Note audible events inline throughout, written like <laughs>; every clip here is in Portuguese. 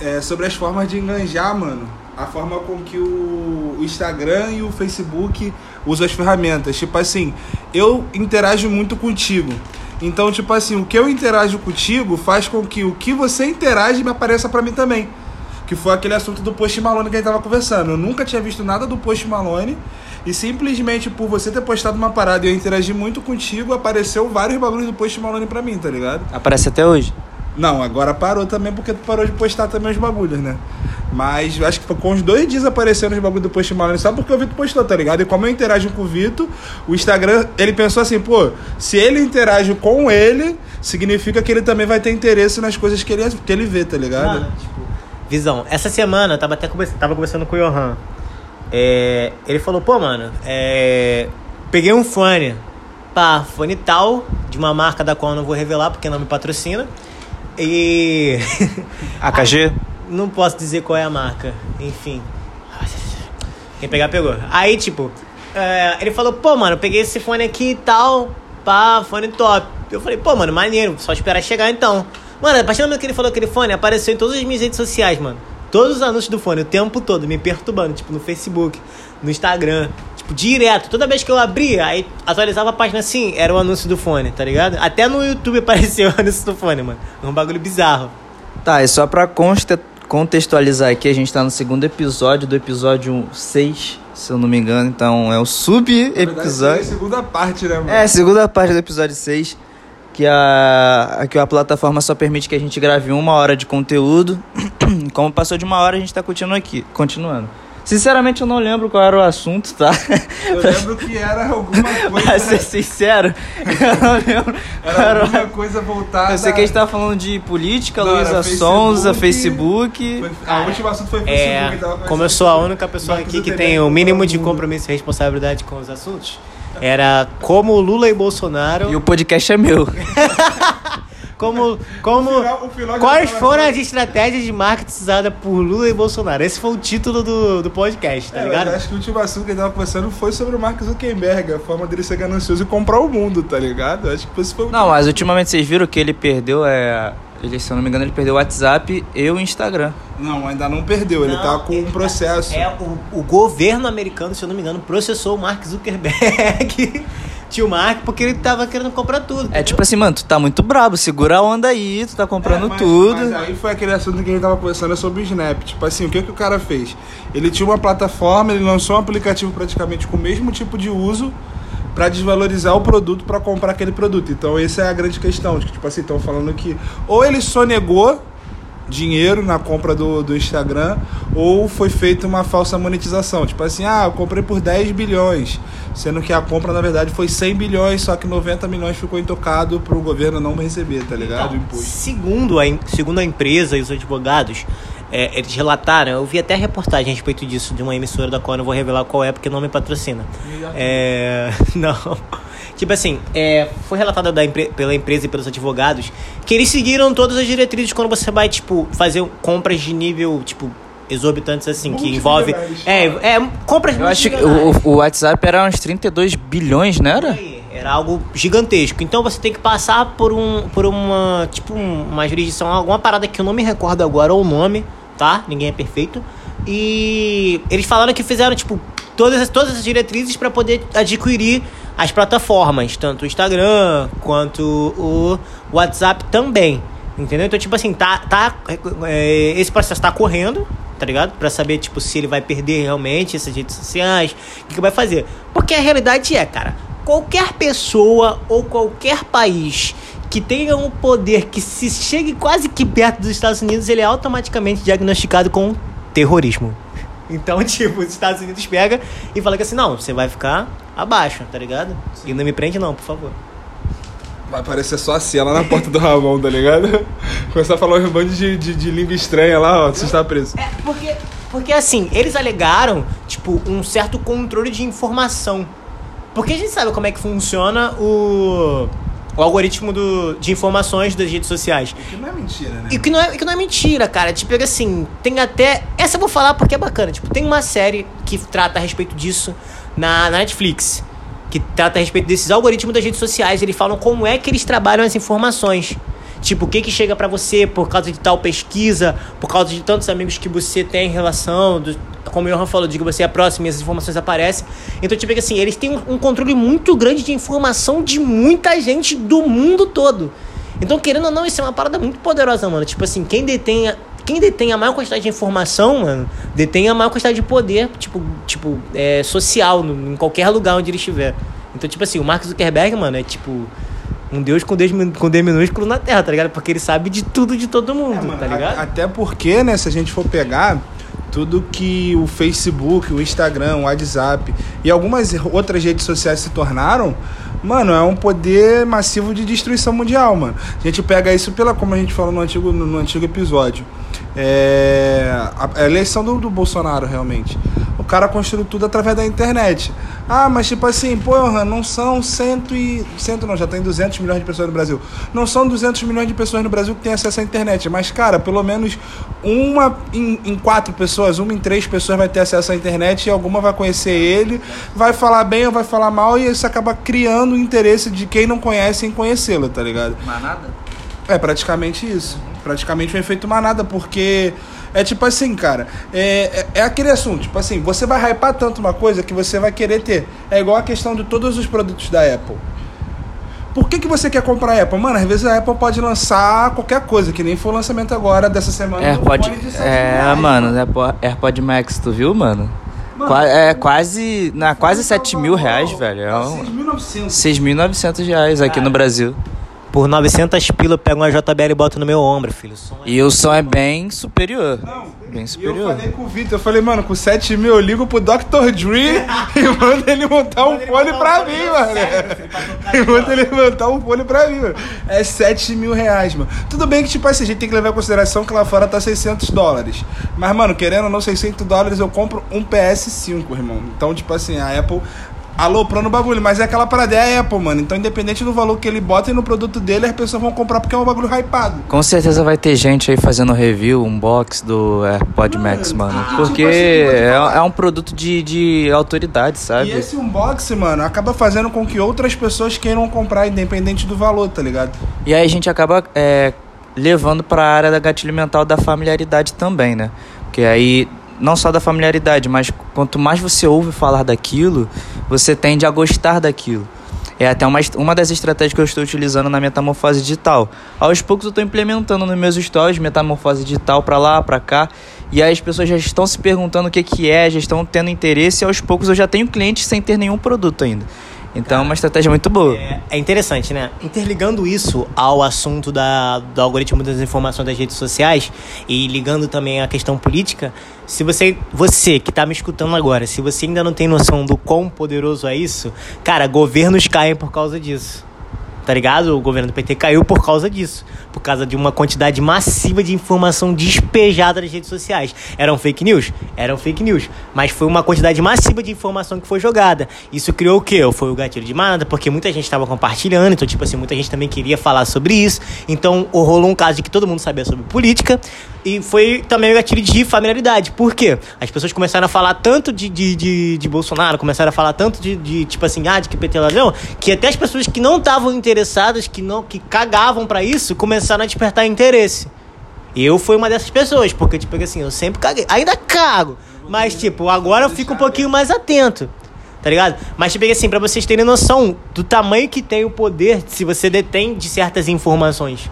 é, sobre as formas de enganjar, mano. A forma com que o Instagram e o Facebook usam as ferramentas. Tipo assim, eu interajo muito contigo. Então, tipo assim, o que eu interajo contigo faz com que o que você interage me apareça para mim também. Que foi aquele assunto do Post Malone que a gente tava conversando. Eu nunca tinha visto nada do Post Malone. E simplesmente por você ter postado uma parada e eu interagir muito contigo, apareceu vários bagulhos do Post Malone pra mim, tá ligado? Aparece até hoje? Não, agora parou também porque tu parou de postar também os bagulhos, né? Mas acho que com uns dois dias aparecendo os bagulhos do Post Malone só porque o Vitor postou, tá ligado? E como eu interajo com o Vitor, o Instagram, ele pensou assim, pô, se ele interage com ele, significa que ele também vai ter interesse nas coisas que ele, que ele vê, tá ligado? Mano, tipo, visão. Essa semana eu tava até conversa, tava conversando com o Johan. É, ele falou, pô, mano, é, peguei um fone. Pá, fone tal, de uma marca da qual eu não vou revelar porque não me patrocina. E. <laughs> AKG? Não posso dizer qual é a marca. Enfim. Quem pegar, pegou. Aí, tipo, é, ele falou, pô, mano, eu peguei esse fone aqui e tal. Pá, fone top. Eu falei, pô, mano, maneiro, só esperar chegar então. Mano, a partir do momento que ele falou aquele fone, apareceu em todas as minhas redes sociais, mano. Todos os anúncios do fone, o tempo todo, me perturbando, tipo, no Facebook, no Instagram, direto. Toda vez que eu abria, aí atualizava a página assim, era o anúncio do fone, tá ligado? Até no YouTube <laughs> apareceu o anúncio do fone, mano. É um bagulho bizarro. Tá, e só pra consta contextualizar aqui, a gente tá no segundo episódio do episódio 6, se eu não me engano. Então é o sub-episódio. é a segunda parte, né, mano? É, segunda parte do episódio 6. Que a, que a plataforma só permite que a gente grave uma hora de conteúdo. <clears throat> Como passou de uma hora, a gente tá continuando aqui, continuando. Sinceramente, eu não lembro qual era o assunto, tá? Eu lembro que era alguma <laughs> pra ser coisa. sincero, eu não lembro. Era era alguma coisa voltada. Eu sei que a gente tava falando de política, Não, Luísa era Sonza, Facebook. Facebook. Foi- A última assunto foi É, Facebook. tava como eu sou a única pessoa aqui que tem o mínimo de compromisso e responsabilidade com os assuntos, era como Lula e Bolsonaro. E o podcast é meu. <laughs> Como, como, O final- o final de quais foram as estratégias de marketing usadas por Lula e Bolsonaro? Esse foi o título do, do podcast, tá É, ligado? mas acho que o último assunto que a gente tava conversando foi sobre o Mark Zuckerberg, a forma dele ser ganancioso e comprar o mundo, tá ligado? Acho que esse foi o Não, mas ultimamente vocês viram que ele perdeu, é... Ele, se eu não me engano, ele perdeu o WhatsApp e o Instagram. Não, ainda não perdeu, ele Não, tá com um ele- processo. É, o, o governo americano, se eu não me engano, processou o Mark Zuckerberg, tio Mark, porque ele tava querendo comprar tudo. É tipo assim, mano, tu tá muito brabo, segura a onda aí, tu tá comprando É, mas- tudo. Mas aí foi aquele assunto que a gente tava conversando sobre o Snap. Tipo assim, o que, que o cara fez? Ele tinha uma plataforma, ele lançou um aplicativo praticamente com o mesmo tipo de uso pra desvalorizar o produto pra comprar aquele produto. Então essa é a grande questão. Tipo assim, estão falando que ou ele sonegou dinheiro na compra do, do Instagram ou foi feita uma falsa monetização. Tipo assim, ah, eu comprei por 10 bilhões, sendo que a compra na verdade foi 100 bilhões, só que 90 milhões ficou intocado pro governo não receber, tá ligado? o Então, segundo, a, segundo a empresa e os advogados, é, eles relataram, eu vi até reportagem a respeito disso, de uma emissora da qual eu não vou revelar qual é, porque não me patrocina. É, <laughs> não. Tipo assim, é, foi relatado da pela empresa e pelos advogados que eles seguiram todas as diretrizes quando você vai, tipo, fazer compras de nível, tipo, exorbitantes assim, que envolve. É, é compras Eu acho que o, o WhatsApp era uns 32 bilhões, não era? Era algo gigantesco. Então você tem que passar por um por uma tipo um- uma jurisdição, alguma parada que eu não me recordo agora o nome, tá? Ninguém é perfeito. E eles falaram que fizeram tipo todas as, todas as diretrizes para poder adquirir as plataformas, tanto o Instagram quanto o WhatsApp também. Entendeu? Então, tipo assim, tá, tá, é, esse processo tá correndo, tá ligado? Pra saber, tipo, se ele vai perder realmente essas redes sociais, o que, que vai fazer. Porque a realidade é, cara, qualquer pessoa ou qualquer país que tenha um poder que se chegue quase que perto dos Estados Unidos, ele é automaticamente diagnosticado com terrorismo. Então, <laughs> tipo, os Estados Unidos pega e fala que assim, não, você vai ficar abaixo, tá ligado? E não me prende não, por favor. Vai aparecer só assim, lá na porta do Ramon, tá ligado? <laughs> Começar a falar um bando de, de, de língua estranha lá, ó, você está preso. É, porque, porque assim, eles alegaram, tipo, um certo controle de informação. Porque a gente sabe como é que funciona o, o algoritmo do, de informações das redes sociais. Que não é mentira, né? E que não é, que não é mentira, cara. Tipo, assim, tem até. Essa eu vou falar porque é bacana. Tipo, tem uma série que trata a respeito disso na, na Netflix. Que trata a respeito desses algoritmos das redes sociais. Eles falam como é que eles trabalham as informações. Tipo, o que que chega pra você por causa de tal pesquisa, por causa de tantos amigos que você tem em relação, do, como o Johan falou, de que você é próximo e essas informações aparecem. Então, tipo, é assim, eles têm um, um controle muito grande de informação de muita gente do mundo todo. Então, querendo ou não, isso é uma parada muito poderosa, mano. Tipo assim, quem detém quem detém a maior quantidade de informação, mano, detém a maior quantidade de poder, tipo, tipo é, social, no, em qualquer lugar onde ele estiver. Então, tipo assim, o Mark Zuckerberg, mano, é tipo um deus com D, com D minúsculo na Terra, tá ligado? Porque ele sabe de tudo de todo mundo, É, mano, tá ligado? a- Até porque, né, se a gente for pegar tudo que o Facebook, o Instagram, o WhatsApp e algumas outras redes sociais se tornaram, mano, é um poder massivo de destruição mundial, mano. A gente pega isso pela, como a gente falou no antigo, no, no antigo episódio. É, a, a eleição do, do Bolsonaro, realmente. O cara construiu tudo através da internet. Ah, mas tipo assim, porra, não são cento e... Cento não, já tem 200 milhões de pessoas no Brasil. Não são 200 milhões de pessoas no Brasil que têm acesso à internet. Mas, cara, pelo menos uma em, em quatro pessoas, uma em três pessoas vai ter acesso à internet e alguma vai conhecer ele, vai falar bem ou vai falar mal e isso acaba criando o interesse de quem não conhece em conhecê-lo, tá ligado? Manada? É praticamente isso. Praticamente um efeito manada, porque é tipo assim, cara, é, é, é aquele assunto, tipo assim, você vai hypar tanto uma coisa que você vai querer ter. É igual a questão de todos os produtos da Apple. Por que, que você quer comprar a Apple? Mano, às vezes a Apple pode lançar qualquer coisa, que nem foi o lançamento agora dessa semana. AirPod. fone de 7 É, reais, mano, AirPod, AirPod Max, tu viu, mano? Mano, Qua- é quase. Na, quase 7 mil reais, velho. É um, 6.900. 6.900 reais aqui no Brasil. Por 900 pila eu pego uma JBL e boto no meu ombro, filho. Som é- E o som é bem superior. Não. Bem E eu superior. falei com o Vitor, eu falei, mano, com 7 mil eu ligo pro Dr. Dre <laughs> e mando ele montar um fone pra mim, mano. <laughs> E ó. ele montar um fone pra mim, mano. É 7 mil reais, mano. Tudo bem que, tipo assim, a gente tem que levar em consideração que lá fora tá 600 dólares. Mas, mano, querendo ou não, 600 dólares eu compro um PS5, irmão. Então, tipo assim, a Apple aloprando o bagulho. Mas é aquela parada, é a Apple, mano. Então, independente do valor que ele bota no produto dele, as pessoas vão comprar porque é um bagulho hypado. Com certeza vai ter gente aí fazendo review, unbox do AirPod Max, mano. ah, Porque tipo assim, é, é um produto de, de autoridade, E sabe? esse unboxing, mano, acaba fazendo com que outras pessoas queiram comprar, independente do valor, tá ligado? E aí a gente acaba é, levando para a área da gatilho mental da familiaridade também, né? Porque aí, não só da familiaridade, mas quanto mais você ouve falar daquilo, você tende a gostar daquilo. É até uma, uma das estratégias que eu estou utilizando na metamorfose digital. Aos poucos eu estou implementando nos meus stories metamorfose digital para lá, para cá. E aí as pessoas já estão se perguntando o que, que é, já estão tendo interesse. E aos poucos eu já tenho clientes sem ter nenhum produto ainda. Então é uma estratégia muito boa. É, é interessante, né? Interligando isso ao assunto da, do algoritmo das informações das redes sociais e ligando também à questão política, se você, você que tá me escutando agora, se você ainda não tem noção do quão poderoso é isso, cara, governos caem por causa disso. Tá ligado? O governo do PT caiu por causa disso. Por causa de uma quantidade massiva de informação despejada nas redes sociais. Eram fake news? Eram fake news. Mas foi uma quantidade massiva de informação que foi jogada. Isso criou o quê? Foi o gatilho de manada, porque muita gente estava compartilhando. Então, tipo assim, muita gente também queria falar sobre isso. Então, rolou um caso de que todo mundo sabia sobre política. E foi também o gatilho de familiaridade. Por quê? As pessoas começaram a falar tanto de, de, de, de Bolsonaro, começaram a falar tanto de, de, tipo assim, ah, de que PT é ladrão, que até as pessoas que não estavam interessadas, que não que cagavam pra isso, começaram a despertar interesse. Eu fui uma dessas pessoas, porque, tipo assim, eu sempre caguei. Ainda cago. Mas, tipo, agora eu fico um pouquinho mais atento. Tá ligado? Mas, tipo assim, pra vocês terem noção do tamanho que tem o poder se você detém de certas informações.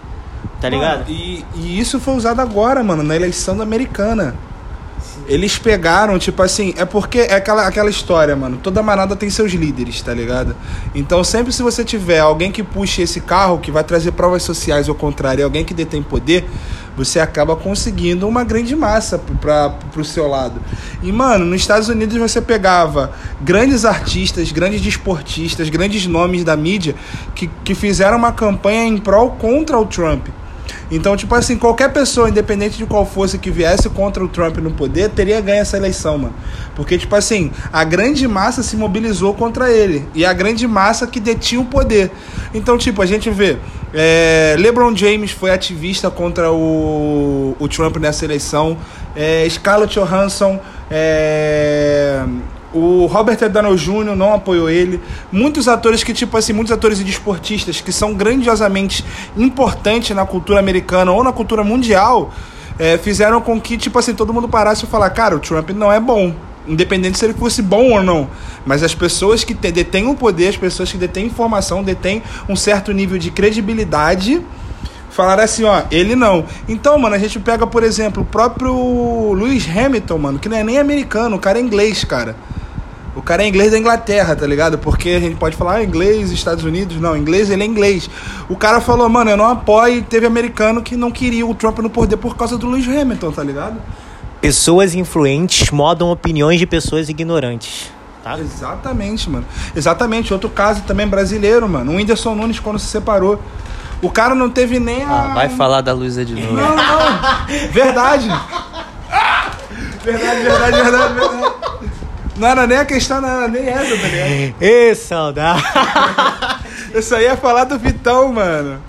Tá ligado? Mano, e, e isso foi usado agora, mano, na eleição da americana. Eles pegaram, tipo assim, é porque é aquela, aquela história, mano. Toda manada tem seus líderes, tá ligado? Então, sempre se você tiver alguém que puxe esse carro, que vai trazer provas sociais ao contrário, alguém que detém poder, você acaba conseguindo uma grande massa pra, pro seu lado. E, mano, nos Estados Unidos você pegava grandes artistas, grandes desportistas, grandes nomes da mídia que, que fizeram uma campanha em prol contra o Trump. Então, tipo assim, qualquer pessoa, independente de qual fosse que viesse contra o Trump no poder, teria ganho essa eleição, mano. Porque, tipo assim, a grande massa se mobilizou contra ele. E a grande massa que detinha o poder. Então, tipo, a gente vê. é, LeBron James foi ativista contra o, o Trump nessa eleição. É, Scarlett Johansson. é, O Robert Downey Jr. não apoiou ele. Muitos atores que, tipo assim, muitos atores e desportistas que são grandiosamente importantes na cultura americana ou na cultura mundial, é, fizeram com que, tipo assim, todo mundo parasse e falar, cara, o Trump não é bom. Independente se ele fosse bom ou não. Mas as pessoas que detêm o poder, as pessoas que detêm informação, detêm um certo nível de credibilidade, falaram assim, ó, ele não. Então, mano, a gente pega, por exemplo, o próprio Lewis Hamilton, mano, que não é nem americano, o cara é inglês, cara. O cara é inglês da Inglaterra, tá ligado? Porque a gente pode falar ah, inglês, Estados Unidos. Não, inglês, ele é inglês. O cara falou, mano, eu não apoio. e Teve americano que não queria o Trump no poder por causa do Lewis Hamilton, tá ligado? Pessoas influentes modam opiniões de pessoas ignorantes. Tá? Exatamente, mano. Exatamente. Outro caso também brasileiro, mano. O Whindersson Nunes, quando se separou. O cara não teve nem a. Ah, vai falar da Luísa de novo. Não, não. <laughs> Verdade. Verdade, verdade, verdade, verdade. Não era nem a questão, não era nem essa, tá ligado? Ê, saudade! <laughs> Isso aí é falar do Vitão, mano.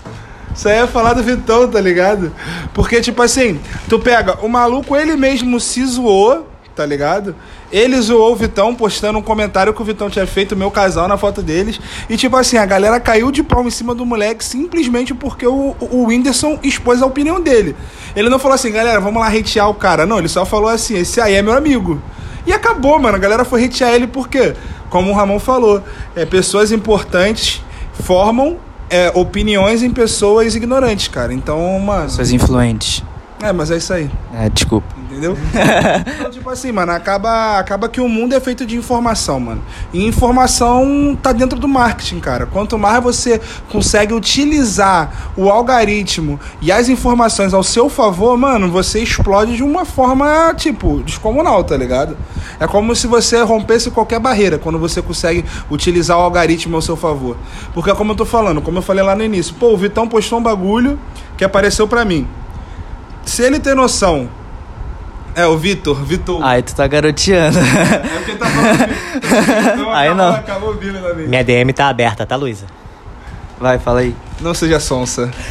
Isso aí é falar do Vitão, tá ligado? Porque, tipo assim, tu pega, o maluco, ele mesmo se zoou, tá ligado? Ele zoou o Vitão postando um comentário que o Vitão tinha feito, meu casal, na foto deles. E, tipo assim, a galera caiu de pau em cima do moleque simplesmente porque o, o Whindersson expôs a opinião dele. Ele não falou assim, galera, vamos lá hatear o cara. Não, ele só falou assim, esse aí é meu amigo. E acabou, mano. A galera foi hatear ele porque, como o Ramon falou, é, pessoas importantes formam é, opiniões em pessoas ignorantes, cara. Então, mano. Pessoas influentes. É, mas é isso aí. É, desculpa. Entendeu? <laughs> então, tipo assim, mano, acaba, acaba que o mundo é feito de informação, mano. E informação tá dentro do marketing, cara. Quanto mais você consegue utilizar o algoritmo e as informações ao seu favor, mano, você explode de uma forma, tipo, descomunal, tá ligado? É como se você rompesse qualquer barreira quando você consegue utilizar o algoritmo ao seu favor. Porque, como eu tô falando, como eu falei lá no início, pô, o Vitão postou um bagulho que apareceu pra mim. Se ele tem noção é, o Vitor, Vitor. Aí tu tá garoteando. É porque tá falando Vitor. <laughs> Então Aí acabou, não. Acabou vindo na minha. Minha DM tá aberta, tá, Luísa? Vai, fala aí. Não seja sonsa. <laughs>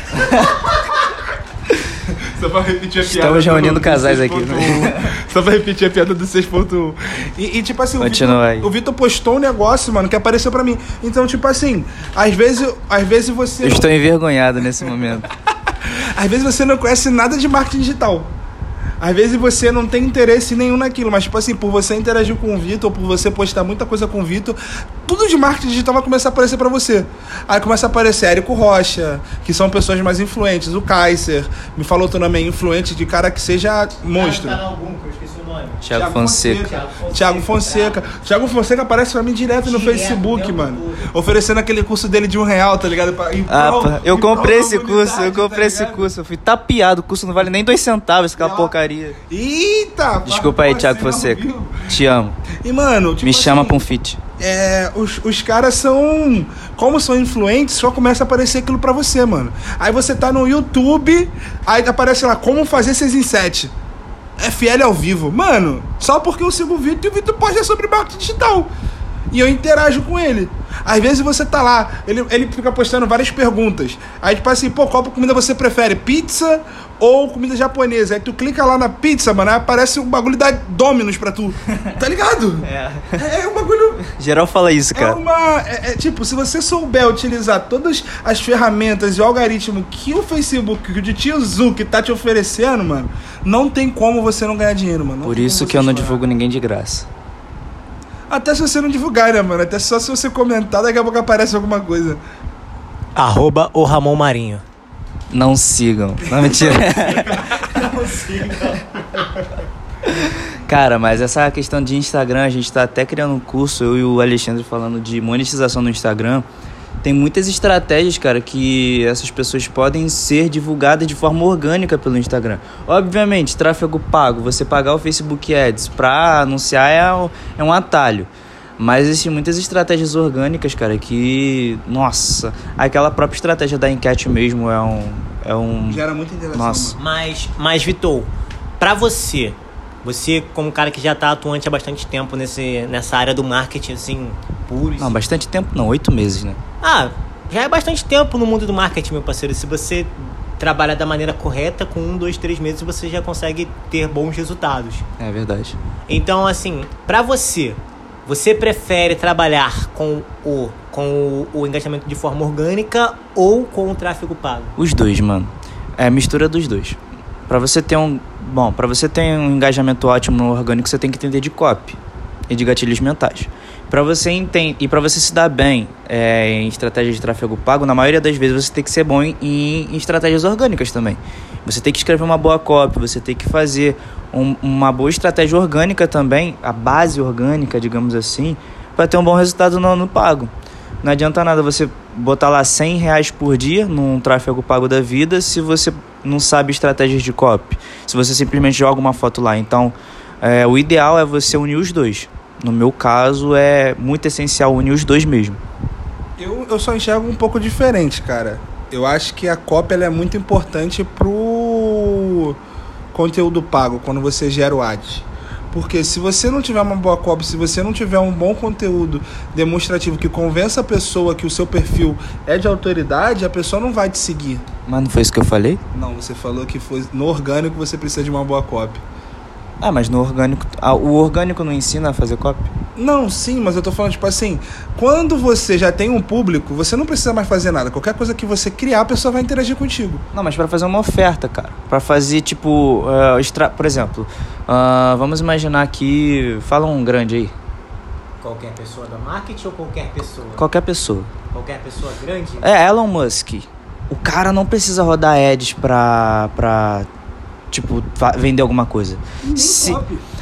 Só pra repetir a piada. Estamos do- reunindo do casais 6.1. aqui, né? Só pra repetir a piada do 6.1. E, e, tipo assim, o Continua o Vitor postou um negócio, mano, que apareceu pra mim. Então, tipo assim, às vezes, às vezes você. Eu estou envergonhado nesse momento. <laughs> Às vezes você não conhece nada de marketing digital. Às vezes você não tem interesse nenhum naquilo, mas tipo assim, por você interagir com o Vitor, por você postar muita coisa com o Vitor, tudo de marketing digital vai começar a aparecer pra você. Aí começa a aparecer Érico Rocha, que são pessoas mais influentes, o Kaiser, me falou teu nome aí, influente de cara que seja monstro. algum, que eu esqueci o nome. Thiago Fonseca. Thiago Fonseca. Thiago Fonseca aparece pra mim direto no Direto, Facebook, mano. Oferecendo aquele curso dele de um real, tá ligado? Pra- Ah, prol- eu prol comprei esse curso, eu comprei tá esse curso. Eu fui tapeado, o curso não vale nem dois centavos, aquela Ah. porcaria. Eita! Desculpa aí, Thiago Fonseca. Te amo. E, mano, tipo Me chama assim, pra um feat. é, os, os caras são. Como são influentes, só começa a aparecer aquilo pra você, mano. Aí você tá no YouTube, aí aparece lá, como fazer 6 em 7. FL ao vivo. Mano, só porque eu sigo o Vitor e o Vitor posta sobre marketing digital. E eu interajo com ele. Às vezes você tá lá, ele, ele fica postando várias perguntas. Aí, tipo assim, pô, qual comida você prefere? Pizza ou comida japonesa? Aí tu clica lá na pizza, mano, aí aparece um bagulho da Domino's pra tu. <laughs> Tá ligado? É. É um bagulho. Geral fala isso, É cara. uma. É, é, tipo, se você souber utilizar todas as ferramentas e o algoritmo que o Facebook, que o Tio Zuc tá te oferecendo, mano, não tem como você não ganhar dinheiro, mano. Não Por isso que eu não divulgo ninguém de graça. Até se você não divulgar, né, mano? Até só se você comentar, daqui a pouco aparece alguma coisa. Arroba o Ramon Marinho. Não sigam. Não, mentira. <laughs> Cara, mas essa questão de Instagram, a gente tá até criando um curso, eu e o Alexandre falando de monetização no Instagram. Tem muitas estratégias, cara, que essas pessoas podem ser divulgadas de forma orgânica pelo Instagram. Obviamente, tráfego pago, você pagar o Facebook Ads pra anunciar é um, é um atalho. Mas existem muitas estratégias orgânicas, cara, que. Nossa, aquela própria estratégia da enquete mesmo é um. É um. Gera muita interação. Nossa. Mas, mas Vitor, pra você, você como um cara que já tá atuante há bastante tempo nesse, nessa área do marketing, assim, puro. Não, bastante tempo não, oito meses, né? Ah, já é bastante tempo no mundo do marketing, meu parceiro. Se você trabalhar da maneira correta, com um, dois, três meses você já consegue ter bons resultados. É verdade. Então, assim, pra você, Você prefere trabalhar com o, com o, o engajamento de forma orgânica ou com o tráfego pago? Os dois, mano. É a mistura dos dois. Pra você ter um. Bom, pra você ter um engajamento ótimo no orgânico, você tem que entender de copy e de gatilhos mentais. Pra você entender e para você se dar bem é, em estratégias de tráfego pago, na maioria das vezes você tem que ser bom em, em estratégias orgânicas também. Você tem que escrever uma boa copy, você tem que fazer um, uma boa estratégia orgânica também, a base orgânica, digamos assim, para ter um bom resultado no, no pago. Não adianta nada você botar lá 100 reais por dia num tráfego pago da vida se você não sabe estratégias de copy, se você simplesmente joga uma foto lá. Então, é, o ideal é você unir os dois. No meu caso, é muito essencial unir os dois mesmo. Eu, eu só enxergo um pouco diferente, cara. Eu acho que a ela é muito importante pro conteúdo pago, quando você gera o ad. Porque se você não tiver uma boa cópia, se você não tiver um bom conteúdo demonstrativo que convença a pessoa que o seu perfil é de autoridade, a pessoa não vai te seguir. Mas não foi isso que eu falei? Não, você falou que foi no orgânico você precisa de uma boa cópia. Ah, mas no orgânico. Ah, o orgânico não ensina a fazer copy? Não, sim, mas eu tô falando, tipo assim, quando você já tem um público, você não precisa mais fazer nada. Qualquer coisa que você criar, a pessoa vai interagir contigo. Não, mas para fazer uma oferta, cara. para fazer, tipo, uh, extra... por exemplo, uh, vamos imaginar aqui. Fala um grande aí. Qualquer pessoa da marketing ou qualquer pessoa? Qualquer pessoa. Qualquer pessoa grande? É, Elon Musk. O cara não precisa rodar ads pra, pra tipo, vender alguma coisa. Se...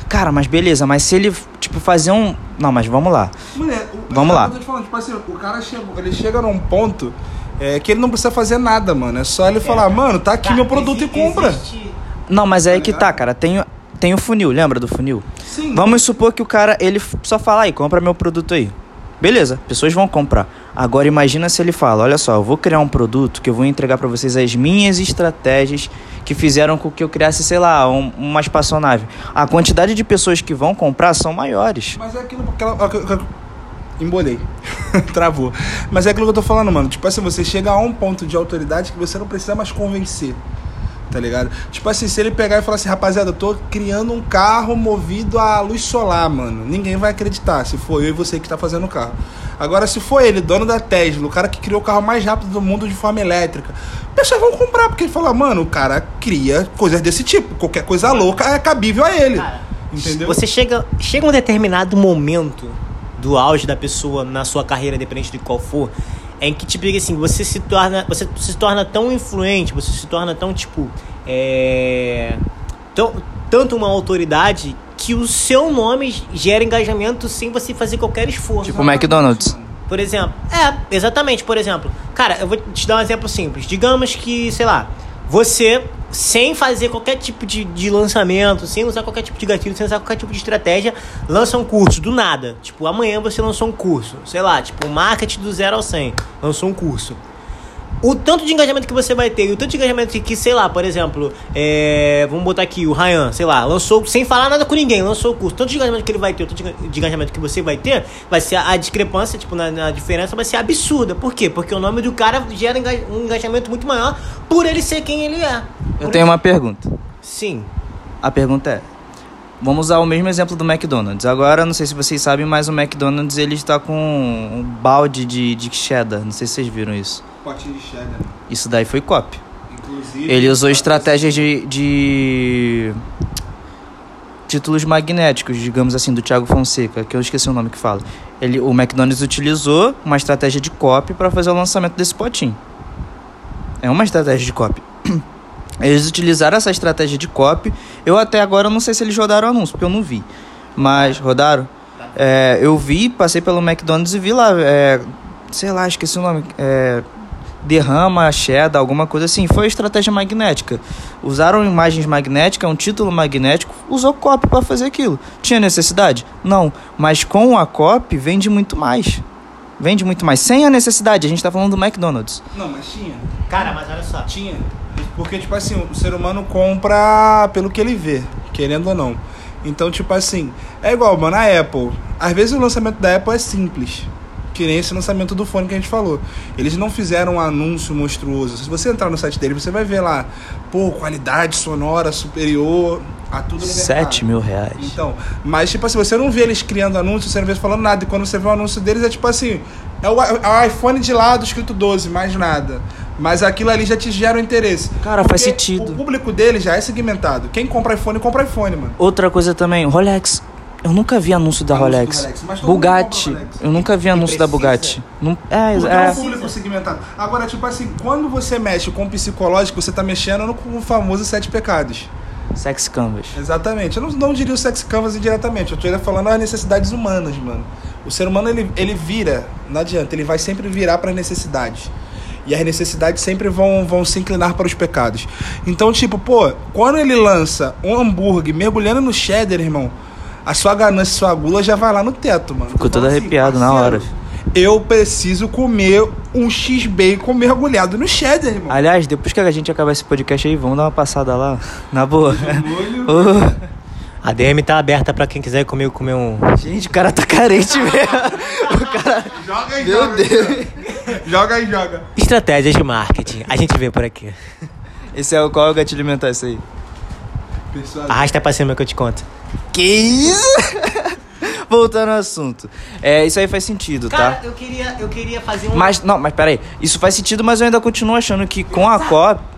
Cara, mas beleza, mas se ele, tipo, fazer um. Não, mas vamos lá. Mulher, o, vamos lá. Falando, tipo assim, o cara chega, ele chega num ponto é, que ele não precisa fazer nada, mano. É só ele é, falar, mano, tá aqui tá, meu produto existe, e compra. Existe... Não, mas é aí que tá, cara. Tem, tem o funil, lembra do funil? Sim. Vamos supor que o cara, ele só fala aí, compra meu produto aí. Beleza, pessoas vão comprar. Agora imagina se ele fala, olha só, eu vou criar um produto que eu vou entregar para vocês as minhas estratégias que fizeram com que eu criasse, sei lá, um, uma espaçonave. A quantidade de pessoas que vão comprar são maiores. Mas é aquilo que embolei. <laughs> Travou. Mas é aquilo que eu tô falando, mano. Tipo assim, você chega a um ponto de autoridade que você não precisa mais convencer tá ligado? Tipo assim, se ele pegar e falar assim, rapaziada, eu tô criando um carro movido a luz solar, mano. Ninguém vai acreditar se for eu e você que tá fazendo o carro. Agora, se for ele, dono da Tesla, o cara que criou o carro mais rápido do mundo de forma elétrica, pessoas vão comprar, porque ele fala, mano, o cara cria coisas desse tipo. Qualquer coisa louca é cabível a ele. Cara, entendeu? Você chega, chega um determinado momento do auge da pessoa na sua carreira, independente de qual for, em que tipo assim você se torna você se torna tão influente você se torna tão tipo é, tão, tanto uma autoridade que o seu nome gera engajamento sem você fazer qualquer esforço. Tipo McDonald's. Por exemplo é exatamente por exemplo. Cara eu vou te dar um exemplo simples. Digamos que sei lá você sem fazer qualquer tipo de, de lançamento, sem usar qualquer tipo de gatilho, sem usar qualquer tipo de estratégia, lança um curso do nada. Tipo, amanhã você lançou um curso, sei lá, tipo, marketing do zero ao 100, lançou um curso o tanto de engajamento que você vai ter, e o tanto de engajamento que, sei lá, por exemplo, é, vamos botar aqui o Ryan, sei lá, lançou sem falar nada com ninguém, lançou o curso. Tanto de engajamento que ele vai ter, o tanto de engajamento que você vai ter, vai ser a, discrepância, tipo, na, na, diferença vai ser absurda. Por quê? Porque o nome do cara gera um engajamento muito maior por ele ser quem ele é. Eu tenho uma pergunta. Sim. A pergunta é: Vamos usar o mesmo exemplo do McDonald's. Agora, não sei se vocês sabem, mas o McDonald's ele está com um balde de, de cheddar. Não sei se vocês viram isso potinho de cheddar. Isso daí foi copy. Inclusive, ele usou estratégias de, de títulos magnéticos, digamos assim, do Thiago Fonseca, que eu esqueci o nome que fala. Ele, o McDonald's utilizou uma estratégia de copy para fazer o lançamento desse potinho. É uma estratégia de copy. <clears throat> Eles utilizaram essa estratégia de copy. Eu até agora não sei se eles rodaram o anúncio, porque eu não vi. Mas rodaram? É, eu vi, passei pelo McDonald's e vi lá, é, sei lá, esqueci o nome. É, derrama a cheddar, alguma coisa assim. Foi estratégia magnética. Usaram imagens magnéticas, um título magnético, usou copy para fazer aquilo. Tinha necessidade? Não. Mas com a copy vende muito mais. Vende muito mais. Sem a necessidade. A gente tá falando do McDonald's. Não, mas tinha. Cara, mas olha só. Tinha. Porque, tipo assim, o ser humano compra pelo que ele vê, querendo ou não. Então, tipo assim, é igual, mano, a Apple. Às vezes o lançamento da Apple é simples Que nem esse lançamento do fone que a gente falou. Eles não fizeram um anúncio monstruoso. Se você entrar no site dele, você vai ver lá, pô, qualidade sonora superior a tudo no mercado. 7 mil reais. Então, mas tipo assim, você não vê eles criando anúncio, você não vê eles falando nada. E quando você vê o anúncio deles, é tipo assim, é o, é o iPhone de lado escrito 12, mais nada. Mas aquilo ali já te gera o interesse. Cara, faz Porque sentido. O público dele já é segmentado. Quem compra iPhone, compra iPhone, mano. Outra coisa também, Rolex. Eu nunca vi anúncio da Anúncio Rolex. Rolex, mas Bugatti. Rolex. Eu nunca vi anúncio da. Bugatti. Não, é, é um público segmentado. Agora, tipo assim, quando você mexe com o psicológico, você tá mexendo no com o famoso sete pecados. Sex Canvas. Exatamente. Eu não, não diria o sex canvas indiretamente. Eu tô falando as necessidades humanas, mano. O ser humano, ele, ele vira. Não adianta. Ele vai sempre virar para as necessidades. E as necessidades sempre vão, vão se inclinar para os pecados. Então, tipo, pô, quando ele lança um hambúrguer mergulhando no cheddar, irmão, a sua ganância, sua gula já vai lá no teto, mano. Ficou Tu todo fala arrepiado na hora. Eu preciso comer um X-Bacon mergulhado no cheddar, irmão. Aliás, depois que a gente acabar esse podcast aí, vamos dar uma passada lá. Na boa. <laughs> A DM tá aberta pra quem quiser ir comigo comer um. gente, o cara tá carente mesmo. O cara. Joga e Meu joga. Deus. Joga e joga. Estratégias de marketing. A gente vê por aqui. Esse é o qual é o gatilho alimentar isso aí? Pessoal, Arrasta pra cima que eu te conto. Que isso? <laughs> Voltando ao assunto. É, isso aí faz sentido, tá? eu queria, eu queria fazer um. Mas, não, mas peraí. Isso faz sentido, mas eu ainda continuo achando que com a cópia.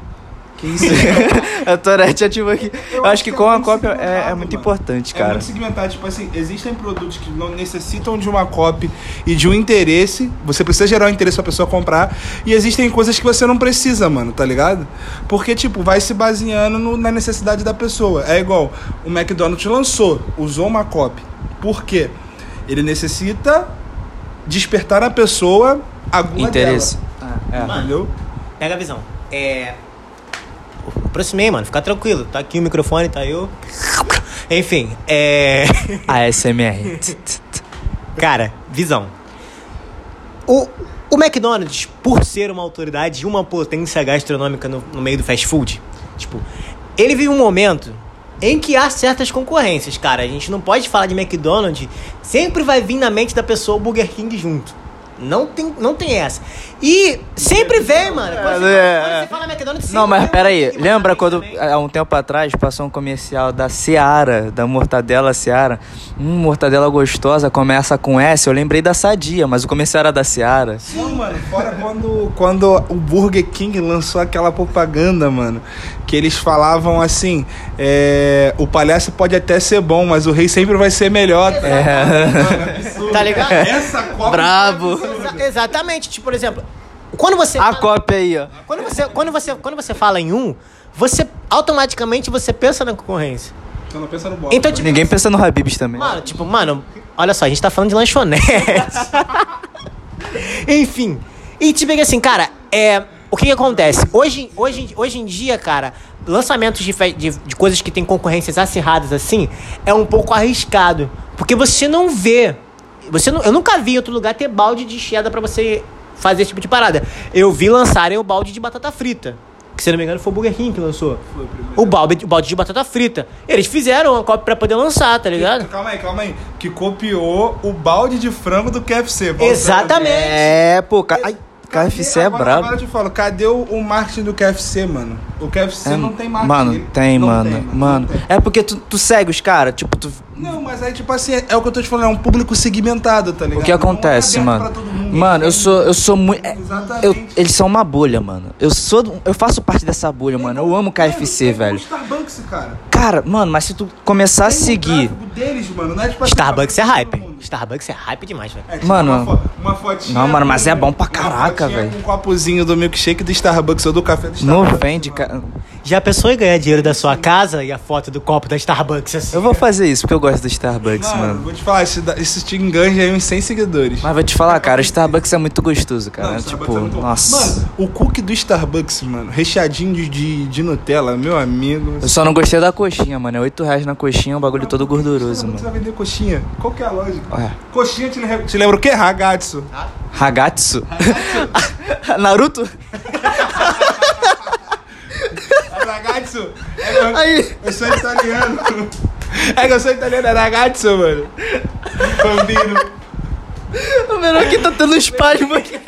Que isso? <laughs> a Torete ativou aqui. Eu, acho que com a muito cópia é, é muito mano. importante, É cara. muito segmentado. Tipo assim, existem produtos que não necessitam de uma copy e de um interesse. Você precisa gerar um interesse pra pessoa comprar. E existem coisas que você não precisa, mano, tá ligado? Porque, tipo, vai se baseando no- na necessidade da pessoa. É igual, o McDonald's lançou, usou uma copy. Por quê? Ele necessita despertar na pessoa a gula Interesse. dela. É. Mano. Entendeu? Pega a visão. É. Aproximei, mano. Fica tranquilo. Tá aqui o microfone, tá eu. Enfim, é. <laughs> ASMR. Cara, visão. O, o McDonald's, por ser uma autoridade e uma potência gastronômica no, no meio do fast food, tipo, ele vive um momento em que há certas concorrências, cara. A gente não pode falar de McDonald's, sempre vai vir na mente da pessoa o Burger King junto. Não tem, não tem essa. E sempre vem, mano. Quando, você, É, quando é. você fala McDonald's, Não, mas King, mas lembra quando também. há um tempo atrás passou um comercial da Seara, da mortadela Seara? Hum, mortadela gostosa, começa com S. Eu lembrei da Sadia, mas o comercial era da Seara. Não, mano, fora quando, quando o Burger King lançou aquela propaganda, mano, que eles falavam assim: é, o palhaço pode até ser bom, mas o rei sempre vai ser melhor. É. <laughs> Tá ligado? Essa Copa Bravo. Exa- exatamente. Tipo, por exemplo, quando você. A cópia aí, ó. Quando você, quando, você, quando você fala em um, você automaticamente você pensa na concorrência. Você não pensa no bolo. Então, tipo, Ninguém pensa no Habibs também. mano, tipo, mano, olha só, a gente tá falando de lanchonete. <laughs> Enfim. E tipo é que assim, cara, é. O que, que acontece? Hoje, hoje, hoje em dia, cara, lançamentos de, de, de coisas que tem concorrências acirradas assim é um pouco arriscado. Porque você não vê. Você não, eu nunca vi em outro lugar ter balde de cheddar pra você fazer esse tipo de parada. Eu vi lançarem o balde de batata frita. Que se não me engano foi o Burger King que lançou. O balde, o balde de batata frita. Eles fizeram uma cópia pra poder lançar, tá ligado? Calma aí, calma aí. Que copiou o balde de frango do KFC. Exatamente. É, pô, ca... Ai, KFC é brabo. Eu te falo, cadê o, o marketing do KFC, mano? O KFC É, não tem marketing. Mano, tem, não mano. tem, mano. não tem. É porque tu, tu segue os caras, tipo, tu. Não, mas aí, tipo assim, é o que eu tô te falando, é um público segmentado, tá ligado? O que acontece, Não é mano? Mano, eu sou, eu sou muito. é, Exatamente. eu- eles são uma bolha, mano. Eu sou, eu faço parte dessa bolha, mano. Eu amo KFC, É velho. Starbucks, cara. Cara, mano, mas se tu começar a Tem um seguir, deles, mano, é tipo assim, Starbucks é hype. Starbucks é hype demais, velho. É, tipo, Mano. uma, fo- uma fotinha. Não, mano, mas é bom pra caraca, velho. Com um copozinho do milkshake do Starbucks ou do café do não Starbucks. ofende, cara. Já pensou em ganhar dinheiro da sua casa e a foto do copo da Starbucks assim? Eu vou fazer isso porque eu gosto do Starbucks, Mano, mano. vou te falar, isso, isso te enganja aí uns 100 seguidores. Mas vou te falar, cara, o Starbucks é muito gostoso, cara. Não, Starbucks tipo, é muito nossa. Mano, o cookie do Starbucks, mano, recheadinho de, de, de Nutella, meu amigo. Eu só não gostei da coxinha, mano. É 8 reais na coxinha, um bagulho todo gorduroso, Você mano. vai vender coxinha? Qual que é a lógica? Olha. Coxinha te, le- te lembra o quê? Ragazzo. Hagatsu? <laughs> Naruto? <laughs> Ragazzo. É, eu, Aí. eu sou italiano. É que eu sou italiano, é ragazzo, mano. Bambino. menor que tá tendo espasmo aqui.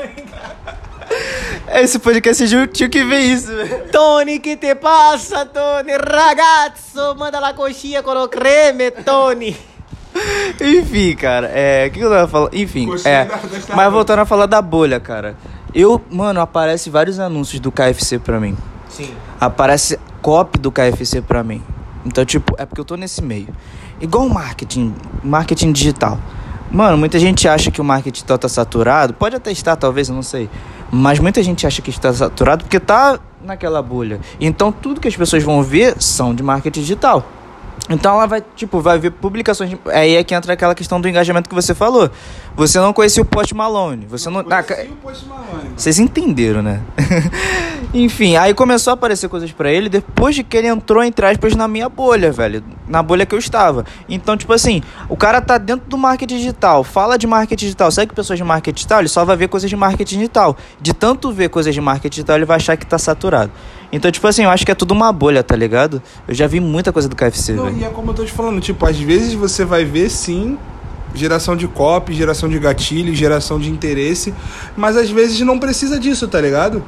Esse podcast tinha que ver isso, velho. Tony, que te passa, Tony? Ragazzo, manda la coxinha com o creme, Tony. Enfim, cara, é. O que eu tava falando? Enfim, Coxinha é. Mas voltando a falar da bolha, cara. Eu, mano, aparece vários anúncios do KFC pra mim. Sim. Aparece copy do KFC pra mim. Então, tipo, é porque eu tô nesse meio. Igual o marketing, marketing digital. Mano, muita gente acha que o marketing digital tá saturado. Pode até estar, talvez, eu não sei. Mas muita gente acha que está saturado porque tá naquela bolha. Então, tudo que as pessoas vão ver são de marketing digital. Então ela vai, tipo, vai ver publicações. de- Aí é que entra aquela questão do engajamento que você falou. Você não conhecia o Post Malone. Você não. Ah, ca- Conheci o Post Malone. vocês entenderam, né? <laughs> Enfim, aí começou a aparecer coisas pra ele depois de que ele entrou, entre aspas, na minha bolha, velho. Na bolha que eu estava. Então, tipo assim, o cara tá dentro do marketing digital, fala de marketing digital, segue pessoas de marketing digital, ele só vai ver coisas de marketing digital. De tanto ver coisas de marketing digital, ele vai achar que tá saturado. Então, tipo assim, eu acho que é tudo uma bolha, tá ligado? Eu já vi muita coisa do KFC, Não, velho. e é como eu tô te falando, tipo, às vezes você vai ver sim geração de copy, geração de gatilho, geração de interesse, mas às vezes não precisa disso, tá ligado?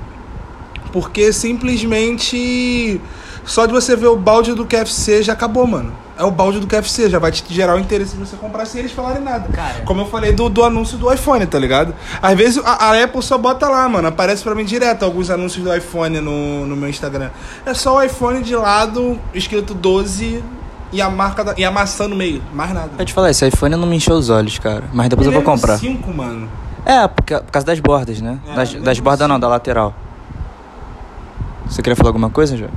Porque simplesmente só de você ver o balde do KFC já acabou, mano. É o balde do KFC, já vai te gerar o interesse de você comprar sem eles falarem nada. Cara. Como eu falei do, do anúncio do iPhone, tá ligado? Às vezes a, a Apple só bota lá, mano. Aparece pra mim direto alguns anúncios do iPhone no, no meu Instagram. É só o iPhone de lado, escrito 12 e a marca da, e a maçã no meio. Mais nada. Pode falar, esse iPhone não me encheu os olhos, cara. Mas depois eu vou comprar. 5, mano. É, por, por causa das bordas, né? É, das mesmo das bordas não, assim. da lateral. Você queria falar alguma coisa, João?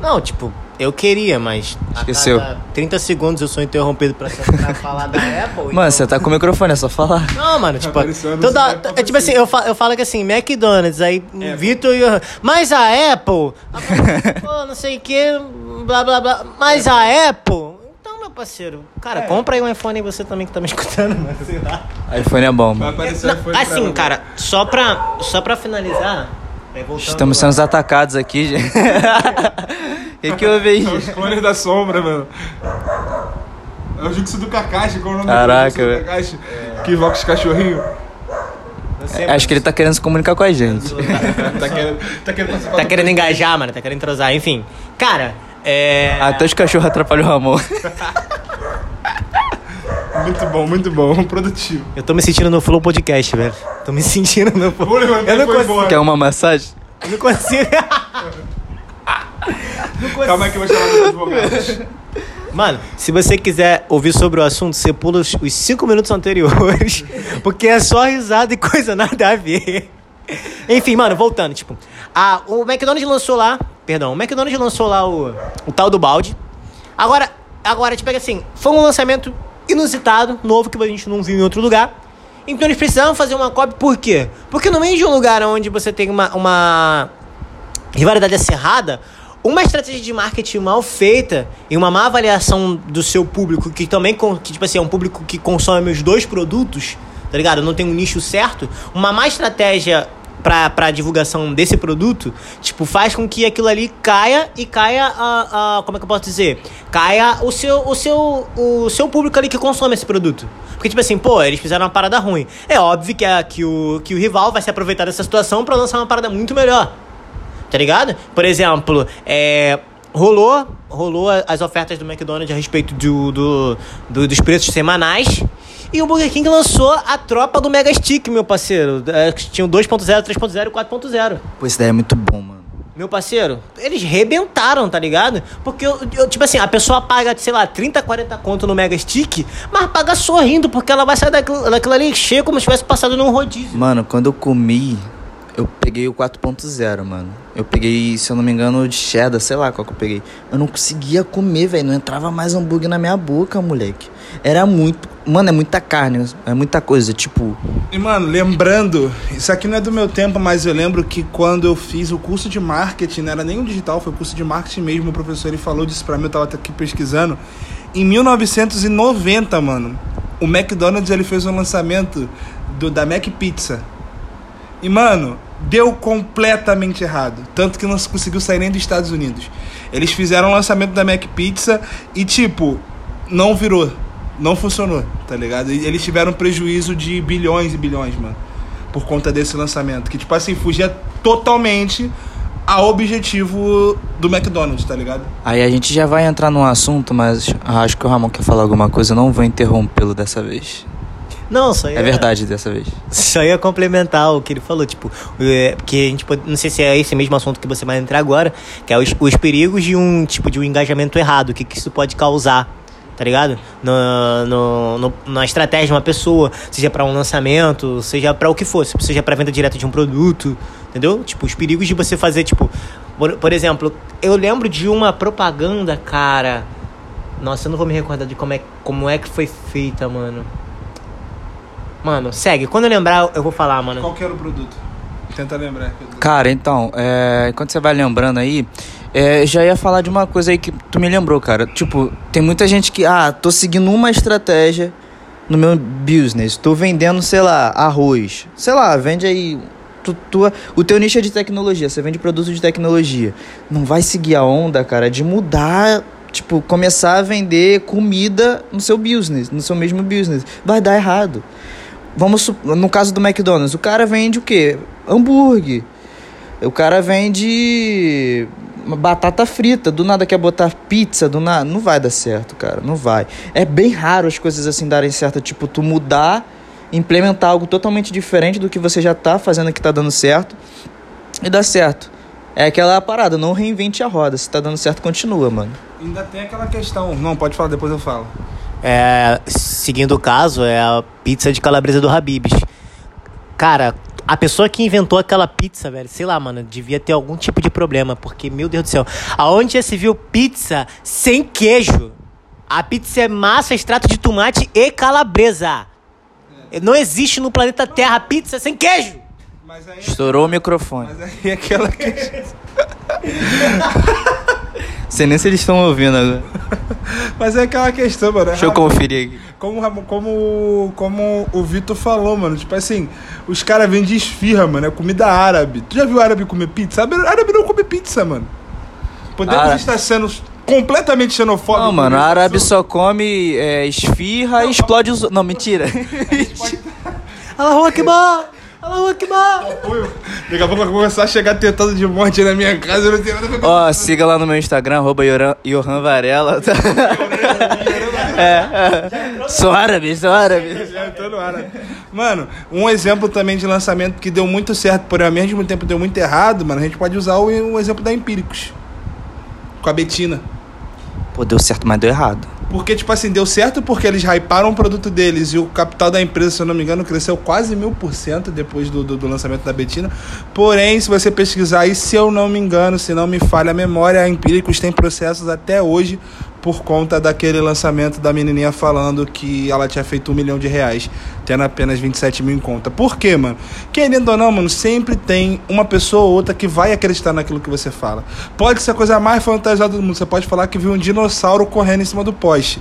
Não, tipo, eu queria, mas. a Esqueceu. cada 30 segundos eu sou interrompido pra, pra falar da Apple. <laughs> Mano, então- você tá com o microfone, é só falar. Não, mano, tipo, Apareceu anúncio toda, é tipo assim, eu, fa- eu falo que assim, McDonald's, aí Apple. Vitor e eu, mas a Apple, a- <laughs> pô, não sei o que, blá blá blá, mas a Apple, então, meu parceiro, cara, É. compra aí um iPhone aí você também que tá me escutando, mano, sei lá. iPhone é bom, Vai mano. aparecer Não, iPhone assim, cara, só pra, só pra finalizar, Estamos sendo atacados aqui, gente. O <laughs> que, que houve aí? São os clones da sombra, mano. É o Jutsu do Kakashi, qual é o nome Caraca, do velho. Kakashi? Que invoca os cachorrinhos. Acho que ele tá querendo se comunicar com a gente. tá querendo, tá querendo Tá do querendo engajar, mano, tá querendo entrosar, enfim. Cara, é... Até os cachorros atrapalham o Ramon. <laughs> Muito bom, muito bom, <laughs> produtivo. Eu tô me sentindo no Flow Podcast, velho. Tô me sentindo no Flow. Eu não consigo. Quer uma massagem? Eu não consigo. <laughs> não consigo. Calma aí que eu vou chamar meus advogados. <laughs> Mano, se você quiser ouvir sobre o assunto, você pula os, os cinco minutos anteriores, porque é só risada e coisa nada a ver. Enfim, mano, voltando, tipo, a, o McDonald's lançou lá, perdão, o McDonald's lançou lá o, o tal do balde. Agora, agora, tipo, é assim, foi um lançamento inusitado, novo, que a gente não viu em outro lugar. Então eles precisavam fazer uma cópia, por quê? Porque no meio de um lugar onde você tem uma, uma rivalidade acirrada, uma estratégia de marketing mal feita e uma má avaliação do seu público, que também, que, tipo assim, é um público que consome os dois produtos, tá ligado? Não tem um nicho certo. Uma má estratégia pra, pra divulgação desse produto, tipo, faz com que aquilo ali caia e caia a, a como é que eu posso dizer? Caia o seu, o seu, o seu público ali que consome esse produto. Porque, tipo assim, pô, eles fizeram uma parada ruim. É óbvio que, a, que, o, que o rival vai se aproveitar dessa situação pra lançar uma parada muito melhor tá ligado? Por exemplo, é, rolou, rolou as ofertas do McDonald's a respeito do, do, do- dos preços semanais. E o Burger King lançou a tropa do Mega Stick, meu parceiro. É, tinha o 2.0, 3.0 e 4.0. Pô, esse daí é muito bom, mano. Meu parceiro, eles rebentaram, tá ligado? Porque, eu, eu, tipo assim, a pessoa paga, sei lá, 30, 40 conto no Mega Stick, mas paga sorrindo, porque ela vai sair daquilo, daquilo ali cheio como se tivesse passado num rodízio. Mano, quando eu comi, eu peguei o 4.0, mano. Eu peguei, se eu não me engano, de cheddar, sei lá qual que eu peguei. Eu não conseguia comer, velho. Não entrava mais hambúrguer na minha boca, moleque. Era muito. Mano, é muita carne, é muita coisa. Tipo, E, mano, lembrando, isso aqui não é do meu tempo, mas eu lembro que quando eu fiz o curso de marketing, não era nem o digital, foi o curso de marketing mesmo, o professor ele falou disso pra mim, eu tava aqui pesquisando. Em 1990, mano, o McDonald's ele fez um lançamento do, da Mac Pizza. E, mano, deu completamente errado. Tanto que não se conseguiu sair nem dos Estados Unidos. Eles fizeram o lançamento da Mac Pizza e, tipo, não virou. não funcionou, tá ligado? Eles tiveram prejuízo de bilhões e bilhões, mano, por conta desse lançamento. Que, tipo assim, fugia totalmente ao objetivo do McDonald's, tá ligado? Aí a gente já vai entrar num assunto, mas acho que o Ramon quer falar alguma coisa, eu não vou interrompê-lo dessa vez. Não, só ia, É verdade dessa vez. Só ia complementar o que ele falou, tipo, é, porque a gente pode, não sei se é esse mesmo assunto que você vai entrar agora, que é os, os perigos de um tipo de um engajamento errado, o que, que isso pode causar, tá ligado? No, no, no- na estratégia de uma pessoa, seja pra um lançamento, seja pra o que fosse, seja pra venda direta de um produto, entendeu? Tipo, os perigos de você fazer, tipo, por, por exemplo, eu lembro de uma propaganda, cara. Nossa, eu não vou me recordar de como é, como é que foi feita, mano. Mano, segue. Quando eu lembrar, eu vou falar, mano. Qual que era o produto? Tenta lembrar. Cara, então, é, enquanto você vai lembrando aí, é, já ia falar de uma coisa aí que tu me lembrou, cara. Tipo, tem muita gente que, ah, tô seguindo uma estratégia no meu business. Tô vendendo, sei lá, arroz. Sei lá, vende aí. Tu, tua, o teu nicho é de tecnologia, você vende produto de tecnologia. Não vai seguir a onda, cara, de mudar, tipo, começar a vender comida no seu business, no seu mesmo business. Vai dar errado. Vamos no caso do McDonald's, o cara vende o quê? Hambúrguer. O cara vende batata frita, do nada quer botar pizza, do nada, não vai dar certo, cara, não vai. É bem raro as coisas assim darem certo, tipo tu mudar, implementar algo totalmente diferente do que você já tá fazendo que tá dando certo e dar certo. É aquela parada, não reinvente a roda, se tá dando certo continua, mano. Ainda tem aquela questão. Não, pode falar, depois eu falo. É, seguindo o caso, é a pizza de calabresa do Habib's. Cara, a pessoa que inventou aquela pizza, velho, sei lá, mano, devia ter algum tipo de problema, porque, meu Deus do céu, aonde já se viu pizza sem queijo? A pizza é massa, extrato de tomate e calabresa. Não existe no planeta Terra pizza sem queijo. Mas aí, Estourou o microfone. mas aí é aquela questão. <laughs> Sei nem se eles estão ouvindo agora. <laughs> Mas é aquela questão, mano. é Deixa eu conferir aqui. Como, como, como o Vitor falou, mano. Tipo assim, os caras vendem esfirra, mano. É comida árabe. Tu já viu árabe comer pizza? Árabe árabe não come pizza, mano. Podemos Árabe- estar sendo completamente xenofóbicos. Não, mano, a árabe só come é, esfirra e explode os. Não, mentira. <laughs> <laughs> Allahu Akbar! Allahu Akbar! Ui, Daqui a pouco vou começar a chegar tentando de morte na minha casa. Eu não tenho nada a ver com Ó, siga lá no meu Instagram, arroba Yoran- Johan Varela. tá? <laughs> é, é. Sou árabe, sou árabe. Já no né? Mano, um exemplo também de lançamento que deu muito certo, porém ao mesmo tempo deu muito errado, mano, a gente pode usar o, o exemplo da Empíricos. Com a Betina. Pô, deu certo, mas deu errado. Porque, tipo assim, deu certo porque eles hyparam o produto deles e o capital da empresa, se eu não me engano, cresceu quase mil por cento depois do, do, do lançamento da Betina. Porém, se você pesquisar aí, se eu não me engano, se não me falha a memória, a Empíricos tem processos até hoje por conta daquele lançamento da menininha falando que ela tinha feito um milhão de reais, tendo apenas 27 mil em conta. Por quê, mano? Querendo ou não, mano, sempre tem uma pessoa ou outra que vai acreditar naquilo que você fala. Pode ser a coisa mais fantasiada do mundo. Você pode falar que viu um dinossauro correndo em cima do poste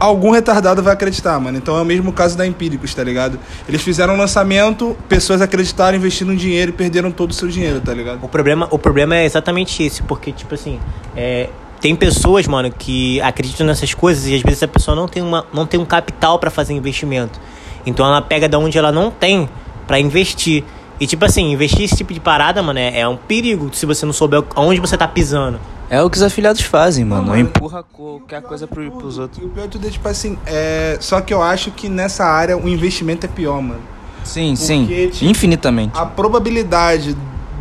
algum retardado vai acreditar, mano. Então é o mesmo caso da Empíricos, tá ligado? Eles fizeram um lançamento, pessoas acreditaram, investiram dinheiro e perderam todo o seu dinheiro, tá ligado? O problema, o problema é exatamente esse, porque, tipo assim, é, tem pessoas, mano, que acreditam nessas coisas e às vezes a pessoa não tem, uma, não tem um capital pra fazer investimento. Então ela pega da onde ela não tem pra investir. E, tipo assim, investir esse tipo de parada, mano, é, é um perigo se você não souber aonde você tá pisando. É o que os afiliados fazem, mano. mano. Empurra qualquer coisa pro, pros outros. E o pior de tudo é, tipo assim, é... só que eu acho que nessa área o investimento é pior, mano. Sim, sim. tipo, Infinitamente. A probabilidade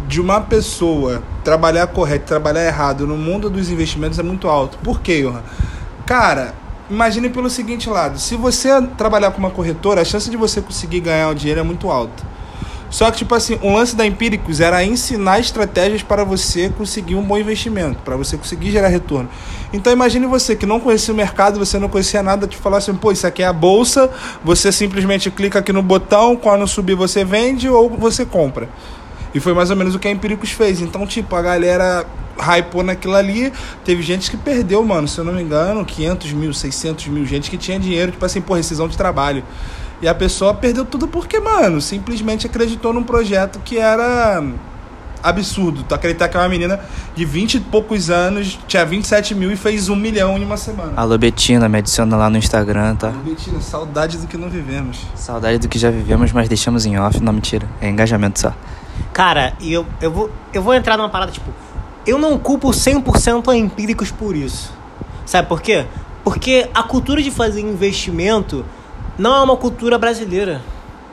de uma pessoa trabalhar correto, trabalhar errado no mundo dos investimentos é muito alto. Por quê, Johan? Cara, imagine pelo seguinte lado: se você trabalhar com uma corretora, a chance de você conseguir ganhar o dinheiro é muito alta. Só que, tipo assim, o lance da Empíricos era ensinar estratégias para você conseguir um bom investimento, para você conseguir gerar retorno. Então, imagine você que não conhecia o mercado, você não conhecia nada, te falar assim, pô, isso aqui é a bolsa, você simplesmente clica aqui no botão, quando subir você vende ou você compra. E foi mais ou menos o que a Empíricos fez. Então, tipo, a galera hypou naquilo ali. Teve gente que perdeu, mano, se eu não me engano, 500 mil, 600 mil. Gente que tinha dinheiro, tipo assim, por rescisão de trabalho. E a pessoa perdeu tudo porque, mano, simplesmente acreditou num projeto que era absurdo. Tu acreditar que é uma menina de 20 e poucos anos, tinha 27 mil e fez um milhão em uma semana. Alô, Betina, me adiciona lá no Instagram, tá? Betina, saudade do que não vivemos. Saudade do que já vivemos, mas deixamos em off. Não, mentira. É engajamento só. Cara, e eu, eu, vou, eu vou entrar numa parada, tipo, eu não culpo 100% a empíricos por isso. Sabe por quê? Porque a cultura de fazer investimento não é uma cultura brasileira,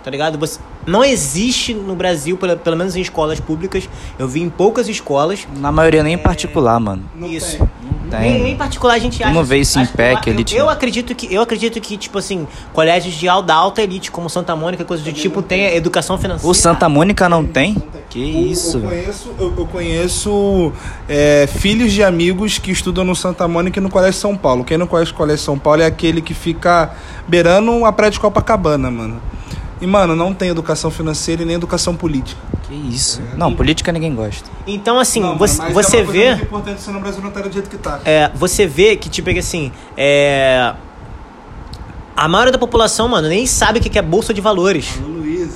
tá ligado? Você, não existe no Brasil, pelo, pelo menos em escolas públicas, eu vi em poucas escolas. Na maioria nem em particular, mano. Não isso. tem. Tem. Em particular a gente acha. em acho que PEC, eu- elite, Eu, eu acredito que, eu acredito que, tipo assim, colégios de alta, alta elite, como Santa Mônica, coisas do tipo, tem educação financeira. O Santa Mônica não tem? Que O- isso, eu velho. conheço, eu, eu conheço é, filhos de amigos que estudam no Santa Mônica e no Colégio São Paulo. Quem não conhece o Colégio São Paulo é aquele que fica beirando a praia de Copacabana, mano. E, mano, não tem educação financeira e nem educação política. Que isso. Não, política ninguém gosta. Então, assim, Não, você, mas você é uma coisa vê. muito importante, senão o Brasil não estaria do jeito que tá. É, você vê que, tipo, é que assim, é. A maioria da população, mano, nem sabe o que é bolsa de valores. Alô, Luiz.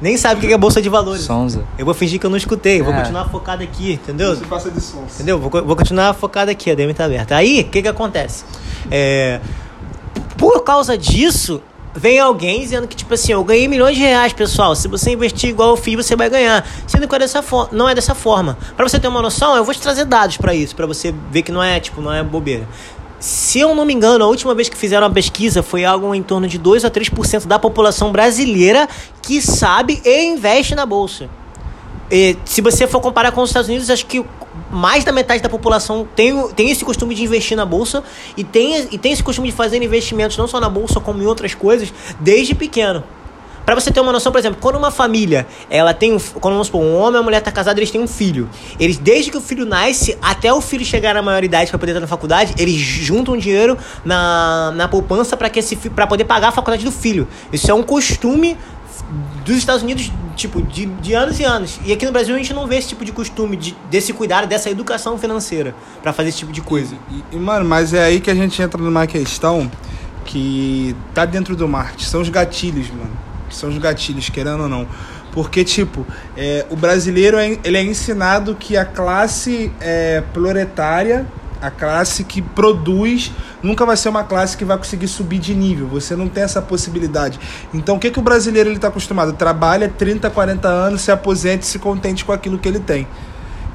Nem sabe o que é bolsa de valores. Sonza. Eu vou fingir que eu não escutei, eu vou É. continuar focado aqui, entendeu? Você passa de sons. Entendeu? Vou, vou continuar focado aqui, a DM tá aberta. Aí, o que que acontece? É, por causa disso, vem alguém dizendo que, tipo assim, eu ganhei milhões de reais, pessoal. Se você investir igual eu fiz, você vai ganhar. Sendo que é dessa não é dessa forma. Pra você ter uma noção, eu vou te trazer dados pra isso, pra você ver que não é, tipo, não é bobeira. Se eu não me engano, a última vez que fizeram uma pesquisa foi algo em torno de 2 a 3% da população brasileira que sabe e investe na bolsa. E, se você for comparar com os Estados Unidos, acho que mais da metade da população tem, tem esse costume de investir na bolsa e tem, e tem esse costume de fazer investimentos não só na bolsa, como em outras coisas, desde pequeno. Pra você ter uma noção, por exemplo, quando uma família, ela tem um, quando vamos supor, um homem e uma mulher tá casado, eles têm um filho. Eles desde que o filho nasce até o filho chegar na maioridade para poder estar na faculdade, eles juntam dinheiro na, na poupança para que esse para poder pagar a faculdade do filho. Isso é um costume dos Estados Unidos, tipo, de, de anos e anos. E aqui no Brasil a gente não vê esse tipo de costume, de, desse cuidado, dessa educação financeira pra fazer esse tipo de coisa. E, e, mano, mas é aí que a gente entra numa questão que tá dentro do marketing. São os gatilhos, mano. São os gatilhos, querendo ou não. Porque, tipo, é, o brasileiro é, ele é ensinado que a classe é, proletária, a classe que produz, nunca vai ser uma classe que vai conseguir subir de nível. Você não tem essa possibilidade. Então, o que, que o brasileiro ele tá acostumado? Trabalha 30, 40 anos, se aposenta e se contente com aquilo que ele tem.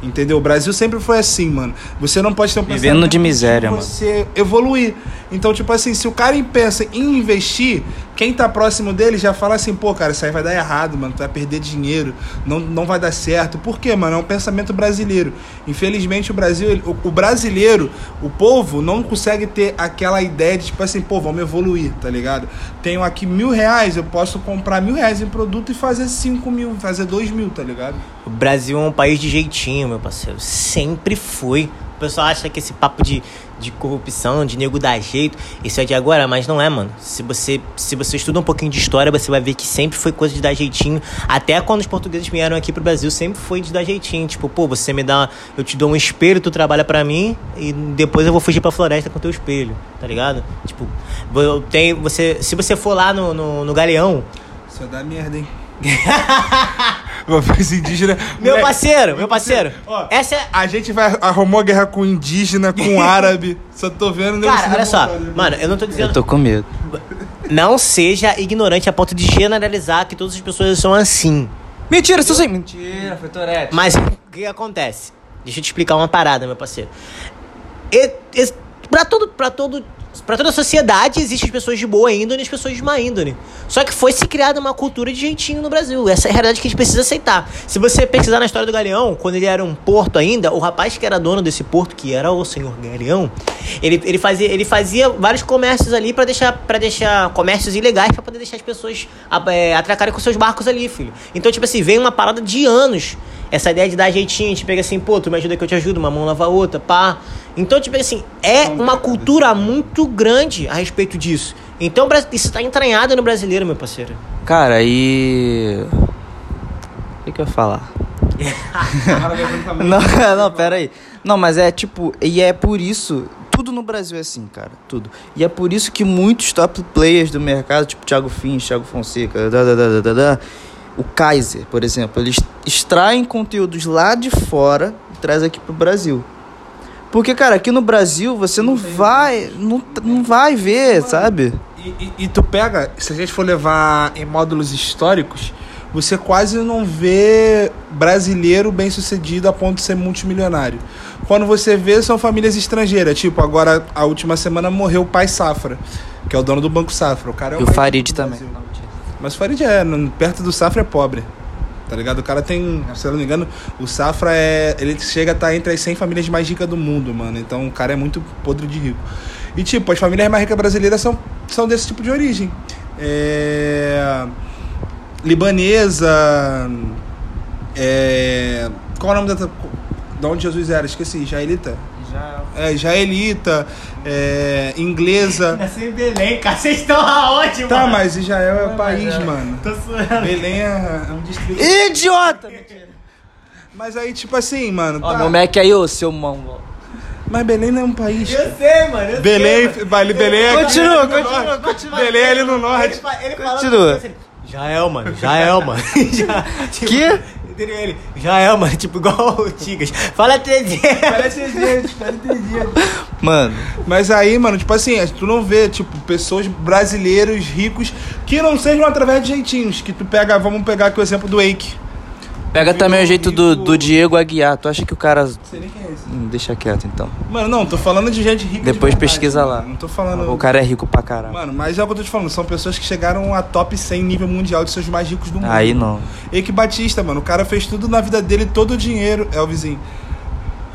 Entendeu? O Brasil sempre foi assim, mano. Você não pode ter um Vivendo de miséria, mano. você evoluir. Então, tipo assim, se o cara pensa em investir, quem tá próximo dele já fala assim, pô, cara, isso aí vai dar errado, mano, tu vai perder dinheiro, não, não vai dar certo. Por quê, mano? É um pensamento brasileiro. Infelizmente, o Brasil, o, o brasileiro, o povo, não consegue ter aquela ideia de, tipo assim, pô, vamos evoluir, tá ligado? Tenho aqui mil reais, eu posso comprar mil reais em produto e fazer cinco mil, fazer dois mil, tá ligado? O Brasil é um país de jeitinho, meu parceiro. Sempre foi. O pessoal acha que esse papo de, de corrupção, de nego dar jeito, isso é de agora, mas não é, mano. Se você, se você estuda um pouquinho de história, você vai ver que sempre foi coisa de dar jeitinho. Até quando os portugueses vieram aqui pro Brasil, sempre foi de dar jeitinho. Tipo, pô, você me dá. Eu te dou um espelho, tu trabalha pra mim, e depois eu vou fugir pra floresta com teu espelho, tá ligado? Tipo, eu tenho, você, se você for lá no, no, no Galeão, Isso vai dar merda, hein? <laughs> Uma vez indígena. meu Moleque, parceiro, meu parceiro, Ó, essa é. A gente vai arrumou guerra com indígena, com <laughs> árabe. Só tô vendo Cara, olha só, revoltando. mano, eu não tô Eu dizendo. tô com medo. Não seja ignorante a ponto de generalizar que todas as pessoas são assim. Mentira, isso sim. Mentira, foi Torete. Mas o que acontece? Deixa eu te explicar uma parada, meu parceiro. E, e, pra, todo, pra, todo, pra toda a sociedade, existem as pessoas de boa índole e as pessoas de má índole. Só que foi se criada uma cultura de jeitinho no Brasil. Essa é a realidade que a gente precisa aceitar. Se você pesquisar na história do Galeão, quando ele era um porto ainda, o rapaz que era dono desse porto, que era o senhor Galeão, ele, ele, fazia, ele fazia vários comércios ali pra deixar, pra deixar comércios ilegais pra poder deixar as pessoas é, atracarem com seus barcos ali, filho. Então, tipo assim, vem uma parada de anos. Essa ideia de dar jeitinho, te pega assim, pô, tu me ajuda que eu te ajudo, uma mão lava a outra, pá. Então, tipo assim, é uma cultura muito grande a respeito disso. Então, isso tá entranhado no brasileiro, meu parceiro. Cara, e. O que, que eu ia falar? <laughs> Não, não, pera aí. Não, mas é tipo, e é por isso, tudo no Brasil é assim, cara, tudo. E é por isso que muitos top players do mercado, tipo Thiago Fins, Thiago Fonseca, da, da, da, da, da, o Kaiser, por exemplo, eles extraem conteúdos lá de fora e traz aqui pro Brasil. Porque, cara, aqui no Brasil você não vai, não, não vai ver, sabe? E, e- e tu pega, se a gente for levar em módulos históricos, você quase não vê brasileiro bem sucedido a ponto de ser multimilionário. Quando você vê, são famílias estrangeiras. Tipo, agora, a última semana morreu o pai Safra, que é o dono do Banco Safra. O cara é E o Farid também. Brasil. Mas o Farid é, perto do Safra é pobre. Tá ligado? O cara tem, se eu não me engano, o Safra é. Ele chega a estar entre as 100 famílias mais ricas do mundo, mano. Então o cara é muito podre de rico. E tipo, as famílias mais ricas brasileiras são, são desse tipo de origem. É. Libanesa. É. Qual é o nome da. De onde Jesus era? Esqueci, Jaelita? É, Jaelita, é, inglesa. Nasceu em Belém, cara. Vocês estão aonde, Tá, mano? mas Israel é o país, mano. Tô suando. Belém é, é um distrito. Idiota! Mas aí, tipo assim, mano. Ó, Tá, meu Mac aí, ô, seu mão. mas Belém não é um país. Eu sei, mano. Eu Belém, sei, mano. Belém, Belém é Continua, continua, norte. continua. Belém é ali no Ele, norte. fa- ele falando Continua. assim, Jael, mano. Jael, mano. <laughs> Já, tipo, Que? Ele, Jael, mano. <laughs> Tipo, igual o Tigas. Fala TZ. Parece gente, parece gente. Mano, Mas aí, mano, tipo assim, tu não vê, tipo, pessoas brasileiros ricos que não sejam através de jeitinhos. Que tu pega, vamos pegar aqui o exemplo do Eike. Pega também o jeito do, do Diego Aguiar. Tu acha que o cara. Não sei nem quem é esse. Hum, deixa quieto então. Mano, não, tô falando de gente rica. de Depois verdade, pesquisa mano. lá. Não tô falando. O cara é rico pra caralho. Mano, mas é o que eu tô te falando, são pessoas que chegaram a top 100 nível mundial de seus mais ricos do mundo. Aí não. Eike Batista, mano, o cara fez tudo na vida dele, todo o dinheiro. É o vizinho.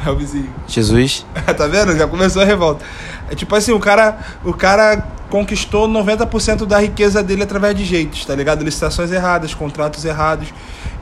É o vizinho. Jesus. <laughs> tá vendo? Já começou a revolta. É tipo assim, o cara, o cara conquistou 90% da riqueza dele através de jeitos, tá ligado? Licitações erradas, contratos errados.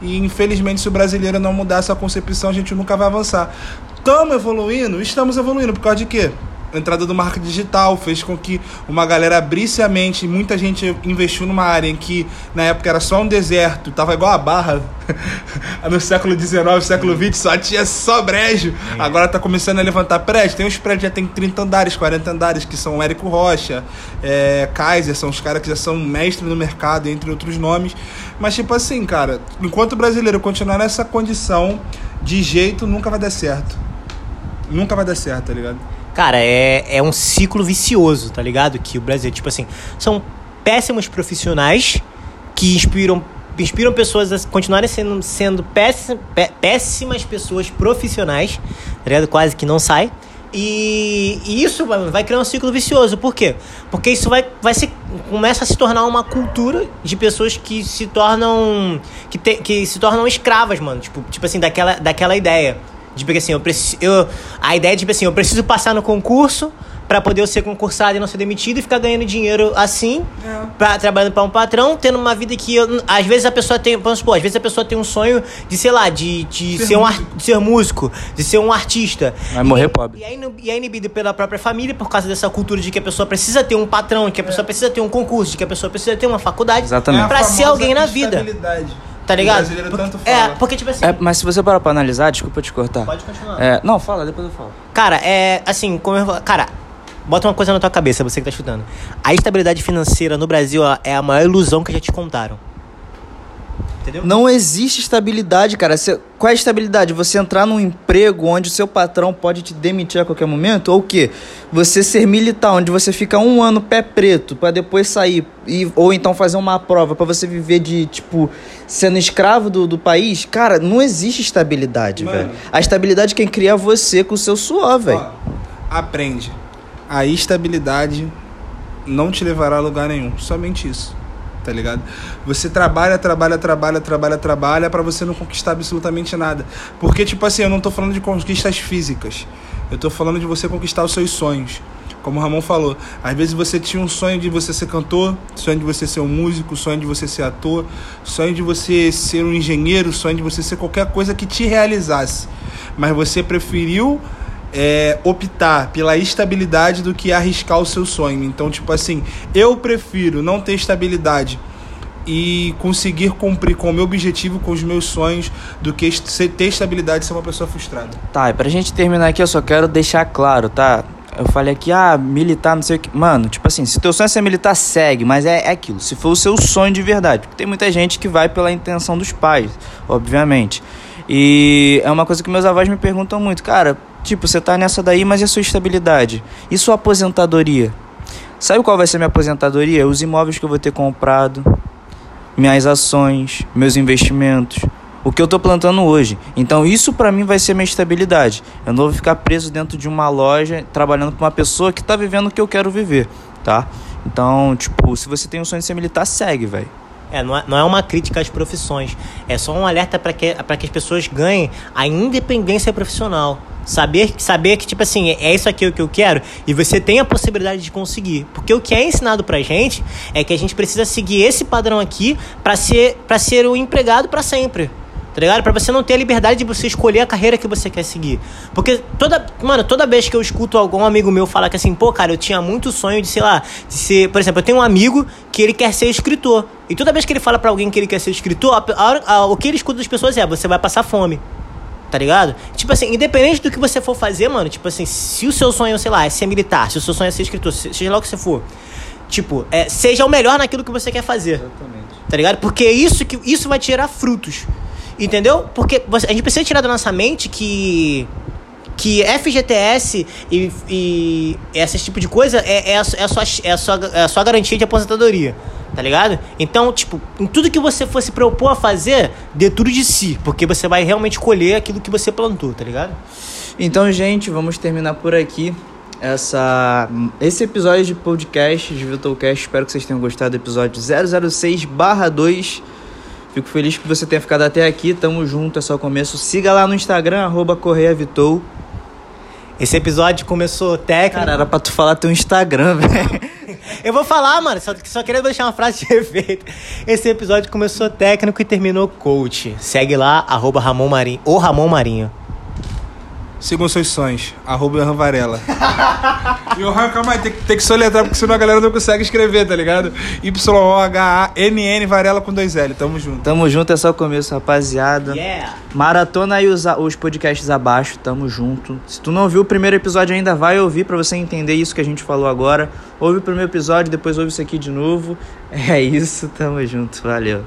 E infelizmente, se o brasileiro não mudar essa concepção, a gente nunca vai avançar. Estamos evoluindo? Estamos evoluindo. Por causa de quê? A entrada do marketing digital fez com que uma galera abrisse a mente. Muita gente investiu numa área em que na época era só um deserto, tava igual a barra. <laughs> no século XIX, século XX, só tinha só brejo. Agora tá começando a levantar prédio. Tem uns prédios que já tem 30 andares, 40 andares, que são Érico Rocha, é, Kaiser, são os caras que já são mestres no mercado, entre outros nomes. Mas, tipo assim, cara, enquanto o brasileiro continuar nessa condição, de jeito nunca vai dar certo. Nunca vai dar certo, tá ligado? Cara, é, é um ciclo vicioso, tá ligado? Que o Brasil, tipo assim, são péssimos profissionais que inspiram, inspiram pessoas a continuarem sendo, sendo péssima- pé- péssimas pessoas profissionais, tá ligado? Quase que não sai. E, e isso vai, vai criar um ciclo vicioso. Por quê? Porque isso vai, vai se, começa a se tornar uma cultura de pessoas que se tornam. que, te, que se tornam escravas, mano. Tipo, tipo assim, daquela, daquela ideia. De porque assim, eu preciso. Eu, a ideia de tipo assim, eu preciso passar no concurso pra poder eu ser concursado e não ser demitido e ficar ganhando dinheiro assim, É. pra, trabalhando pra um patrão, tendo uma vida que eu, às vezes a pessoa tem, vamos supor, às vezes a pessoa tem um sonho de, sei lá, de, de Ser ser, um ar- músico. de ser músico, de ser um artista. Vai morrer pobre. E é, inu- e é inibido pela própria família por causa dessa cultura de que a pessoa precisa ter um patrão, que a pessoa precisa ter um concurso, de que a pessoa precisa ter uma faculdade Exatamente. É ser alguém na vida. Tá ligado? O brasileiro Porque- tanto é, fala. porque tipo assim, É, mas se você parar pra analisar, desculpa te cortar. pode continuar. É, não, fala, depois eu falo. Cara, é assim, como eu falo- Cara, bota uma coisa na tua cabeça, você que tá chutando. A estabilidade financeira no Brasil ó, é a maior ilusão que já te contaram. Entendeu? Não existe estabilidade, cara. Você- qual é a estabilidade? Você entrar num emprego onde o seu patrão pode te demitir a qualquer momento? Ou o quê? Você ser militar, onde você fica um ano pé preto pra depois sair. E, ou então fazer uma prova pra você viver de, tipo, sendo escravo do, do país? Cara, não existe estabilidade, Mano. velho. A estabilidade quem cria é você com o seu suor, velho. Aprende. A estabilidade não te levará a lugar nenhum. Somente isso. Tá ligado? Você trabalha, trabalha, trabalha, trabalha, trabalha pra você não conquistar absolutamente nada. Porque, tipo assim, eu não tô falando de conquistas físicas. Eu tô falando de você conquistar os seus sonhos. Como o Ramon falou, às vezes você tinha um sonho de você ser cantor, sonho de você ser um músico, sonho de você ser ator, sonho de você ser um engenheiro, sonho de você ser qualquer coisa que te realizasse. Mas você preferiu é, optar pela estabilidade do que arriscar o seu sonho. Então, tipo assim, eu prefiro não ter estabilidade e conseguir cumprir com o meu objetivo, com os meus sonhos, do que ter estabilidade e ser uma pessoa frustrada. Tá, e pra gente terminar aqui, eu só quero deixar claro, tá? Eu falei aqui, ah, militar, não sei o que. Mano, tipo assim, se teu sonho é ser militar, segue, mas é, é aquilo. Se for o seu sonho de verdade. Porque tem muita gente que vai pela intenção dos pais, obviamente. E é uma coisa que meus avós me perguntam muito, cara, tipo, você tá nessa daí, mas e a sua estabilidade? E sua aposentadoria? Sabe qual vai ser minha aposentadoria? Os imóveis que eu vou ter comprado, minhas ações, meus investimentos, o que eu tô plantando hoje. Então isso para mim vai ser minha estabilidade. Eu não vou ficar preso dentro de uma loja trabalhando com uma pessoa que tá vivendo o que eu quero viver, tá? Então, tipo, se você tem um sonho de ser militar, segue, velho. É, não é, não é uma crítica às profissões. É só um alerta para que, que as pessoas ganhem a independência profissional. Saber, saber que, tipo assim, é isso aqui o que eu quero e você tem a possibilidade de conseguir. Porque o que é ensinado pra gente é que a gente precisa seguir esse padrão aqui para ser, ser o empregado para sempre. Tá ligado? Pra você não ter a liberdade de você escolher a carreira que você quer seguir. Porque toda. Mano, toda vez que eu escuto algum amigo meu falar que assim, pô, cara, eu tinha muito sonho de, sei lá, de ser. Por exemplo, eu tenho um amigo que ele quer ser escritor. E toda vez que ele fala para alguém que ele quer ser escritor, a, a, a, o que ele escuta das pessoas é: você vai passar fome. Tá ligado? Tipo assim, independente do que você for fazer, mano, tipo assim, se o seu sonho, sei lá, é ser militar, se o seu sonho é ser escritor, seja lá o que você for. Tipo, é, seja o melhor naquilo que você quer fazer. Exatamente. Tá ligado? Porque isso que isso vai tirar frutos. Entendeu? Porque a gente precisa tirar da nossa mente que que FGTS e, e esse tipo de coisa é, é, a, é, a sua, é, a sua, é a sua garantia de aposentadoria. Tá ligado? Então, tipo, em tudo que você for se propor a fazer, dê tudo de si. Porque você vai realmente colher aquilo que você plantou, tá ligado? Então, gente, vamos terminar por aqui essa, esse episódio de podcast de Vitocast. Espero que vocês tenham gostado do episódio 006/2. Fico feliz que você tenha ficado até aqui. Tamo junto, é só o começo. Siga lá no Instagram, arroba Correia Vitou. Esse episódio começou técnico. Cara, era pra tu falar teu Instagram, <laughs> velho. Eu vou falar, mano, só, só queria deixar uma frase de efeito. Esse episódio começou técnico e terminou coach. Segue lá, arroba Ramon Marinho, ou Ramon Marinho. Sigam seus sonhos. Arroba Varela. e o Han, calma aí, tem, tem que soletrar, porque senão a galera não consegue escrever, tá ligado? Y-O-H-A-N-N Varela com dois L. Tamo junto. Tamo junto, é só o começo, rapaziada. Yeah. Maratona aí os, os podcasts abaixo, tamo junto. Se tu não ouviu o primeiro episódio ainda, vai ouvir pra você entender isso que a gente falou agora. Ouve o primeiro episódio, depois ouve isso aqui de novo. <laughs> É isso, tamo junto, valeu.